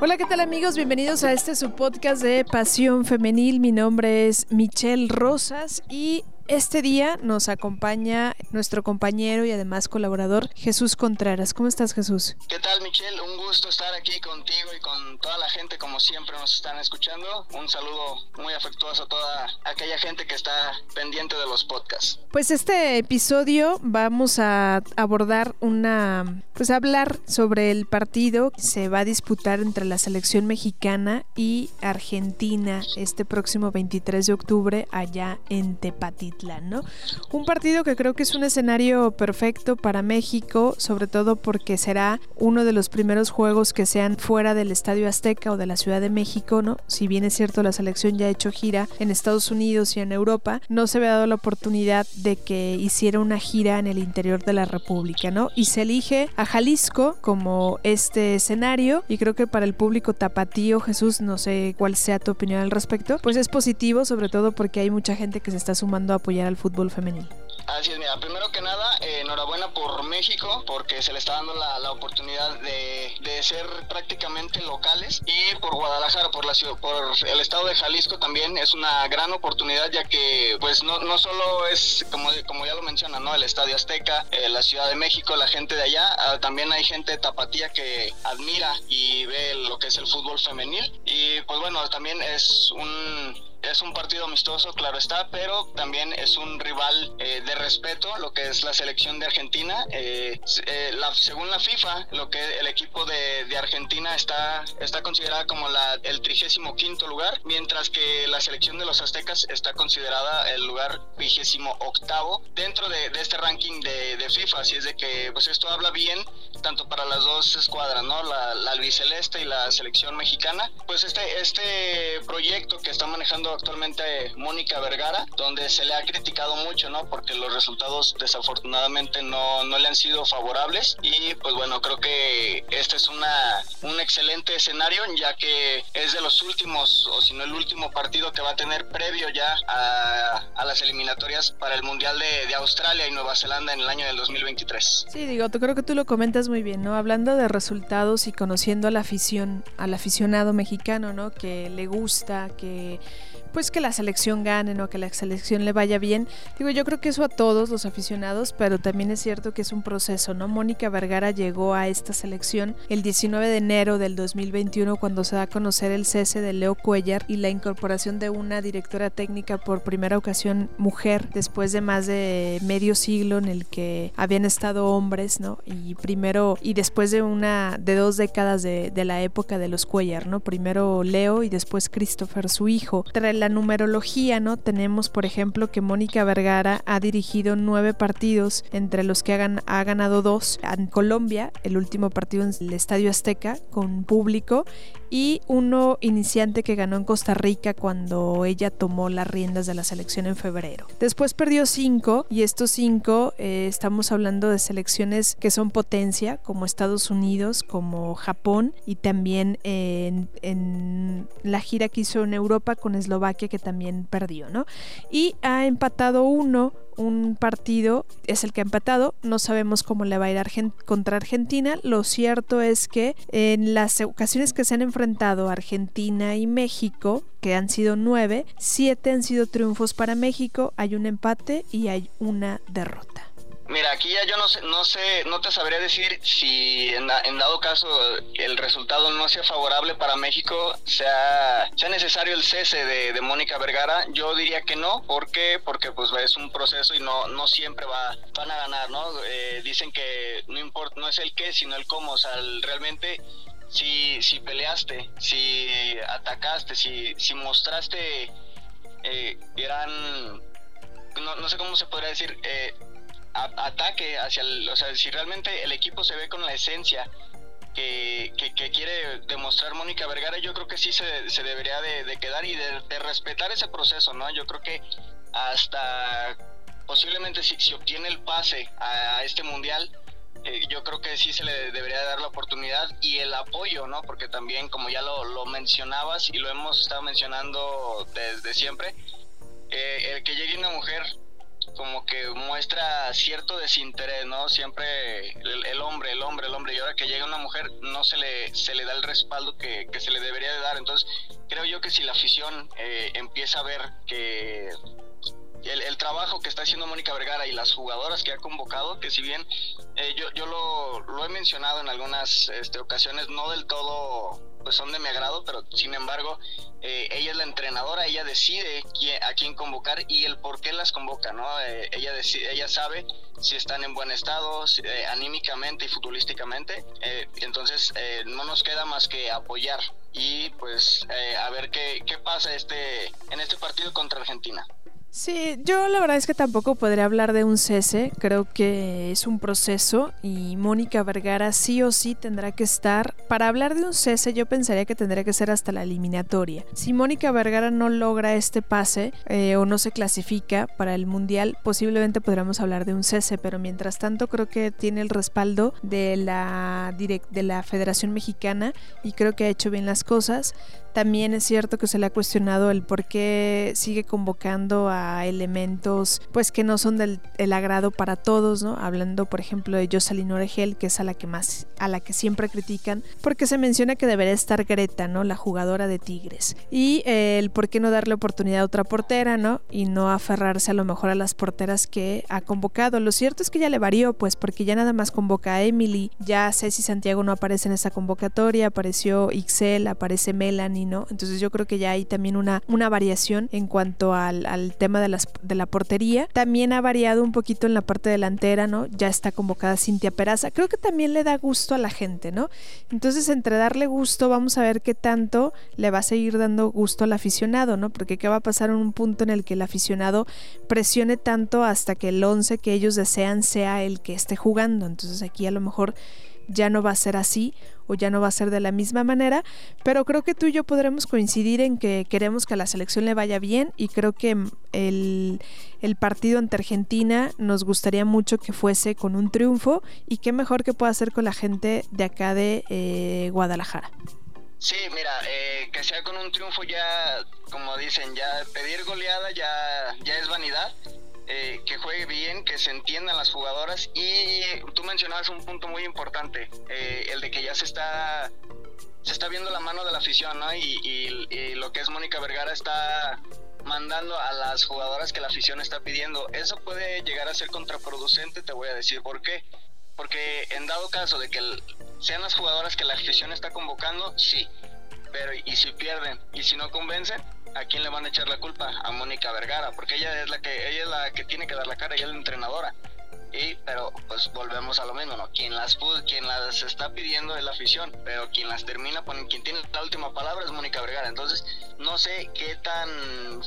Hola, ¿qué tal amigos? Bienvenidos a este su podcast de Pasión Femenil. Mi nombre es Michelle Rosas y este día nos acompaña nuestro compañero y además colaborador Jesús Contreras. ¿Cómo estás Jesús? ¿Qué tal Michelle? Un gusto estar aquí contigo y con toda la gente como siempre nos están escuchando. Un saludo muy afectuoso a toda aquella gente que está pendiente de los podcasts. Pues este episodio vamos a abordar una, pues hablar sobre el partido que se va a disputar entre la selección mexicana y Argentina este próximo 23 de octubre allá en Tepatitlán. ¿no? Un partido que creo que es un escenario perfecto para México, sobre todo porque será uno de los primeros juegos que sean fuera del Estadio Azteca o de la Ciudad de México, ¿no? Si bien es cierto la selección ya ha hecho gira en Estados Unidos y en Europa, no se había dado la oportunidad de que hiciera una gira en el interior de la República, ¿no? Y se elige a Jalisco como este escenario y creo que para el público tapatío, Jesús, no sé cuál sea tu opinión al respecto, pues es positivo, sobre todo porque hay mucha gente que se está sumando a apoyar al fútbol femenil. Así es, mira, primero que nada, eh, enhorabuena por México, porque se le está dando la, la oportunidad de, de, ser prácticamente locales, y por Guadalajara, por la ciudad, por el estado de Jalisco también es una gran oportunidad, ya que pues no, no solo es, como, como ya lo menciona, ¿no? El Estadio Azteca, eh, la Ciudad de México, la gente de allá, uh, también hay gente de Tapatía que admira y ve lo que es el fútbol femenil, y pues bueno, también es un es un partido amistoso, claro está, pero también es un rival eh, de respeto, lo que es la selección de Argentina. Eh, eh, la, según la FIFA, lo que el equipo de, de, Argentina está, está considerada como la, el 35 quinto lugar, mientras que la selección de los aztecas está considerada el lugar 28 octavo dentro de, de, este ranking de, de, FIFA. Así es de que pues esto habla bien tanto para las dos escuadras, ¿no? La, la albiceleste y la selección mexicana. Pues este, este proyecto que está manejando actualmente Mónica Vergara, donde se le ha criticado mucho, ¿no? Porque los resultados desafortunadamente no, no le han sido favorables y pues bueno, creo que este es una, un excelente escenario ya que es de los últimos, o si no el último partido que va a tener previo ya a, a las eliminatorias para el Mundial de, de, Australia y Nueva Zelanda en el año del 2023. Sí, digo, creo que tú lo comentas muy bien, ¿no? Hablando de resultados y conociendo a la afición, al aficionado mexicano, ¿no? Que le gusta, que pues que la selección gane, ¿no? que la selección le vaya bien. Digo, yo creo que eso a todos los aficionados, pero también es cierto que es un proceso, ¿no? Mónica Vergara llegó a esta selección el 19 de enero del 2021 cuando se da a conocer el cese de Leo Cuellar y la incorporación de una directora técnica por primera ocasión mujer después de más de medio siglo en el que habían estado hombres, ¿no? Y primero y después de una de dos décadas de, de la época de los Cuellar, ¿no? Primero Leo y después Christopher, su hijo. Tras la numerología, ¿no? Tenemos, por ejemplo, que Mónica Vergara ha dirigido nueve partidos, entre los que ha ganado dos en Colombia, el último partido en el Estadio Azteca con público, y uno iniciante que ganó en Costa Rica cuando ella tomó las riendas de la selección en febrero. Después perdió cinco, y estos cinco eh, estamos hablando de selecciones que son potencia, como Estados Unidos, como Japón, y también en, en la gira que hizo en Europa con Eslovaquia que también perdió, ¿no? Y ha empatado uno un partido es el que ha empatado. No sabemos cómo le va a ir contra Argentina. Lo cierto es que en las ocasiones que se han enfrentado Argentina y México, que han sido nueve, siete han sido triunfos para México, hay un empate y hay una derrota. Mira, aquí ya yo no sé, no sé, no te sabría decir si en, dado caso el resultado no sea favorable para México, sea, sea necesario el cese de, de Mónica Vergara. Yo diría que no, ¿por qué? Porque pues es un proceso y no, no siempre va, van a ganar, ¿no? Eh, dicen que no importa, no es el qué, sino el cómo, o sea, realmente si, si peleaste, si atacaste, si, si mostraste eh, gran, no, no sé cómo se podría decir, eh, ataque hacia el, o sea, si realmente el equipo se ve con la esencia que, que, que quiere demostrar Mónica Vergara, yo creo que sí se, se debería de, de, quedar y de, de, respetar ese proceso, ¿no? Yo creo que hasta posiblemente si, si obtiene el pase a, a este mundial, eh, yo creo que sí se le debería dar la oportunidad y el apoyo, ¿no? Porque también, como ya lo, lo mencionabas y lo hemos estado mencionando desde siempre, eh, el que llegue una mujer como que muestra cierto desinterés, ¿no? Siempre el, hombre, el hombre, el hombre, y ahora que llega una mujer no se le, se le da el respaldo que, que se le debería de dar. Entonces, creo yo que si la afición eh, empieza a ver que el, trabajo que está haciendo Mónica Vergara y las jugadoras que ha convocado, que si bien eh, yo, yo lo, lo, he mencionado en algunas este, ocasiones, no del todo pues son de mi agrado, pero sin embargo, eh, ella es la entrenadora, ella decide a quién convocar y el por qué las convoca, ¿no? Eh, ella, decide, ella sabe si están en buen estado, anímicamente y futbolísticamente, entonces no nos queda más que apoyar y pues a ver qué, qué pasa este, en este partido contra Argentina. Sí, yo la verdad es que tampoco podría hablar de un cese, creo que es un proceso y Mónica Vergara sí o sí tendrá que estar. Para hablar de un cese yo pensaría que tendría que ser hasta la eliminatoria. Si Mónica Vergara no logra este pase eh, o no se clasifica para el Mundial, posiblemente podríamos hablar de un cese, pero mientras tanto creo que tiene el respaldo de la, de la Federación Mexicana y creo que ha hecho bien las cosas. También es cierto que se le ha cuestionado el por qué sigue convocando a elementos pues que no son del agrado para todos, ¿no? Hablando, por ejemplo, de Jocelyn Oregel, que es a la que más a la que siempre critican, porque se menciona que debería estar Greta, ¿no? La jugadora de Tigres. Y eh, el por qué no darle oportunidad a otra portera, ¿no? Y no aferrarse a lo mejor a las porteras que ha convocado. Lo cierto es que ya le varió, pues, porque ya nada más convoca a Emily, ya Ceci Santiago no aparece en esa convocatoria, apareció Ixel, aparece Melanie entonces yo creo que ya hay también una, una variación en cuanto al, tema de, las, de la portería. También ha variado un poquito en la parte delantera, ¿no? Ya está convocada Cintia Peraza. Creo que también le da gusto a la gente, ¿no? Entonces entre darle gusto, vamos a ver qué tanto le va a seguir dando gusto al aficionado, ¿no? Porque qué va a pasar en un punto en el que el aficionado presione tanto hasta que el 11 que ellos desean sea el que esté jugando. Entonces aquí a lo mejor ya no va a ser así o ya no va a ser de la misma manera, pero creo que tú y yo podremos coincidir en que queremos que a la selección le vaya bien y creo que el, partido ante Argentina nos gustaría mucho que fuese con un triunfo y qué mejor que pueda ser con la gente de acá de eh, Guadalajara. Sí, mira, eh, que sea con un triunfo ya, como dicen, ya pedir goleada ya, ya es vanidad eh, que juegue bien, que se entiendan las jugadoras y tú mencionabas un punto muy importante, eh, el de que ya se está se está viendo la mano de la afición, ¿no? Y, lo que es Mónica Vergara está mandando a las jugadoras que la afición está pidiendo. Eso puede llegar a ser contraproducente, te voy a decir por qué. Porque en dado caso de que sean las jugadoras que la afición está convocando, sí. Pero ¿y si pierden? ¿Y si no convencen? ¿A quién le van a echar la culpa? A Mónica Vergara, porque ella es la que ella es la que tiene que dar la cara, ella es la entrenadora. Y, pero pues volvemos a lo mismo, ¿no? Quien las quien las está pidiendo es la afición, pero quien las termina, quien tiene la última palabra es Mónica Vergara. Entonces, no sé qué tan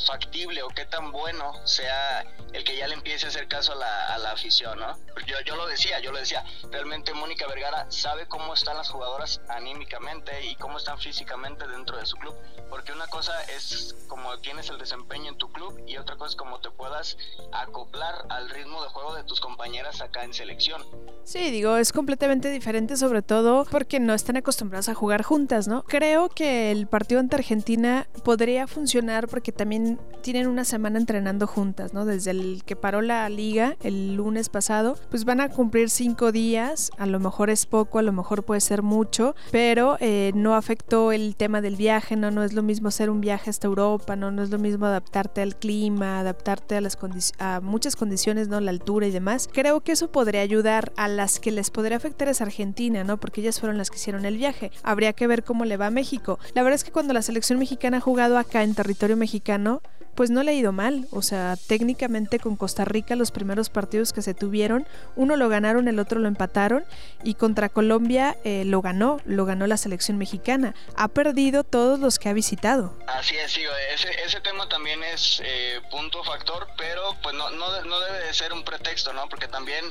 factible o qué tan bueno sea el que ya le empiece a hacer caso a la, a la afición, ¿no? Yo, yo lo decía, yo lo decía, realmente Mónica Vergara sabe cómo están las jugadoras anímicamente y cómo están físicamente dentro de su club, porque una cosa es como tienes el desempeño en tu club y otra cosa es cómo te puedas acoplar al ritmo de juego de tus compañeras acá en selección. Sí, digo, es completamente diferente sobre todo porque no están acostumbradas a jugar juntas, ¿no? Creo que el partido ante Argentina podría funcionar porque también tienen una semana entrenando juntas, ¿no? Desde el que paró la liga el lunes pasado, pues van a cumplir cinco días, a lo mejor es poco, a lo mejor puede ser mucho, pero eh, no afectó el tema del viaje, ¿no? No es lo mismo hacer un viaje hasta Europa, ¿no? No es lo mismo adaptarte al clima, adaptarte a, las a muchas condiciones, ¿no? La altura y demás. Creo que eso podría ayudar a las que les podría afectar es Argentina, ¿no? Porque ellas fueron las que hicieron el viaje. Habría que ver cómo le va a México. La verdad es que cuando la selección mexicana jugado acá en territorio mexicano, pues no le ha ido mal. O sea, técnicamente con Costa Rica los primeros partidos que se tuvieron, uno lo ganaron, el otro lo empataron y contra Colombia eh, lo ganó, lo ganó la selección mexicana. Ha perdido todos los que ha visitado. Así es, sí, ese, ese tema también es eh, punto factor, pero pues no, no, no, debe de ser un pretexto, ¿no? Porque también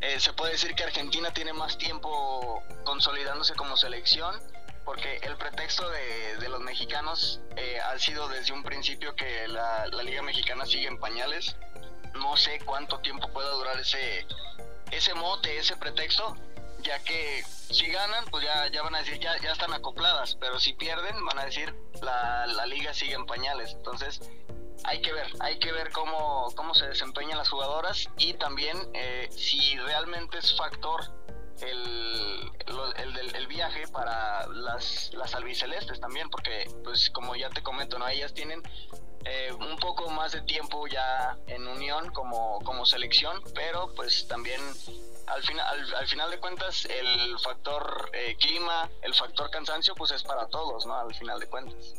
eh, se puede decir que Argentina tiene más tiempo consolidándose como selección porque el pretexto de, los mexicanos eh, ha sido desde un principio que la, Liga Mexicana sigue en pañales. No sé cuánto tiempo pueda durar ese, ese mote, ese pretexto, ya que si ganan, pues ya, ya van a decir, ya, ya están acopladas, pero si pierden, van a decir, la, la liga sigue en pañales. Entonces, hay que ver, hay que ver cómo, cómo se desempeñan las jugadoras y también eh, si realmente es factor el, el, viaje para las, las albicelestes también, porque pues como ya te comento, ¿no? Ellas tienen eh, un poco más de tiempo ya en unión como, como selección, pero pues también al final, al, final de cuentas el factor eh, clima, el factor cansancio pues es para todos, ¿no? Al final de cuentas.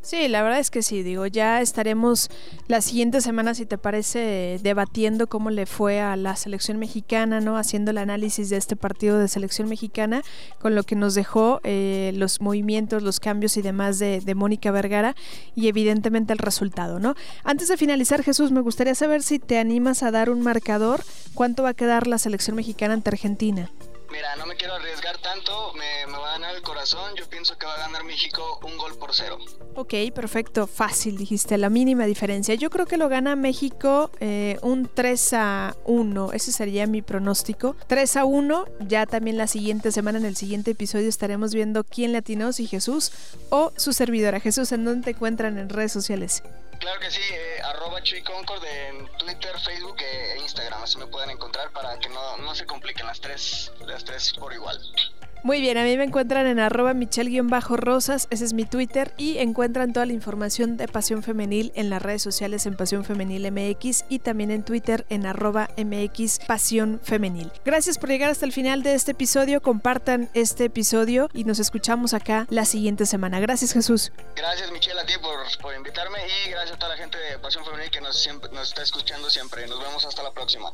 Sí, la verdad es que sí, digo, ya estaremos la siguiente semana, si te parece, debatiendo cómo le fue a la selección mexicana, ¿no? Haciendo el análisis de este partido de selección mexicana, con lo que nos dejó eh, los movimientos, los cambios y demás de, de Mónica Vergara y evidentemente el resultado, ¿no? Antes de finalizar, Jesús, me gustaría saber si te animas a dar un marcador, ¿cuánto va a quedar la selección mexicana ante Argentina? Mira, no me quiero arriesgar tanto, me, va a ganar el corazón, yo pienso que va a ganar México un gol por cero. Ok, perfecto, fácil, dijiste, la mínima diferencia. Yo creo que lo gana México eh, un 3 a 1, ese sería mi pronóstico. 3 a 1, ya también la siguiente semana, en el siguiente episodio, estaremos viendo quién le atinó, si Jesús o su servidora. Jesús, ¿en dónde te encuentran en redes sociales? Claro que sí, eh, arroba Chuy Concord en Twitter, Facebook e Instagram, así me pueden encontrar para que no, no se compliquen las tres, las tres por igual. Muy bien, a mí me encuentran en arroba michelle-rosas, ese es mi Twitter, y encuentran toda la información de Pasión Femenil en las redes sociales en Pasión Femenil MX y también en Twitter en arroba MX Pasión Femenil. Gracias por llegar hasta el final de este episodio, compartan este episodio y nos escuchamos acá la siguiente semana. Gracias Jesús. Gracias Michelle a ti por, por invitarme y gracias a toda la gente de Pasión Femenil que nos, nos está escuchando siempre. Nos vemos hasta la próxima.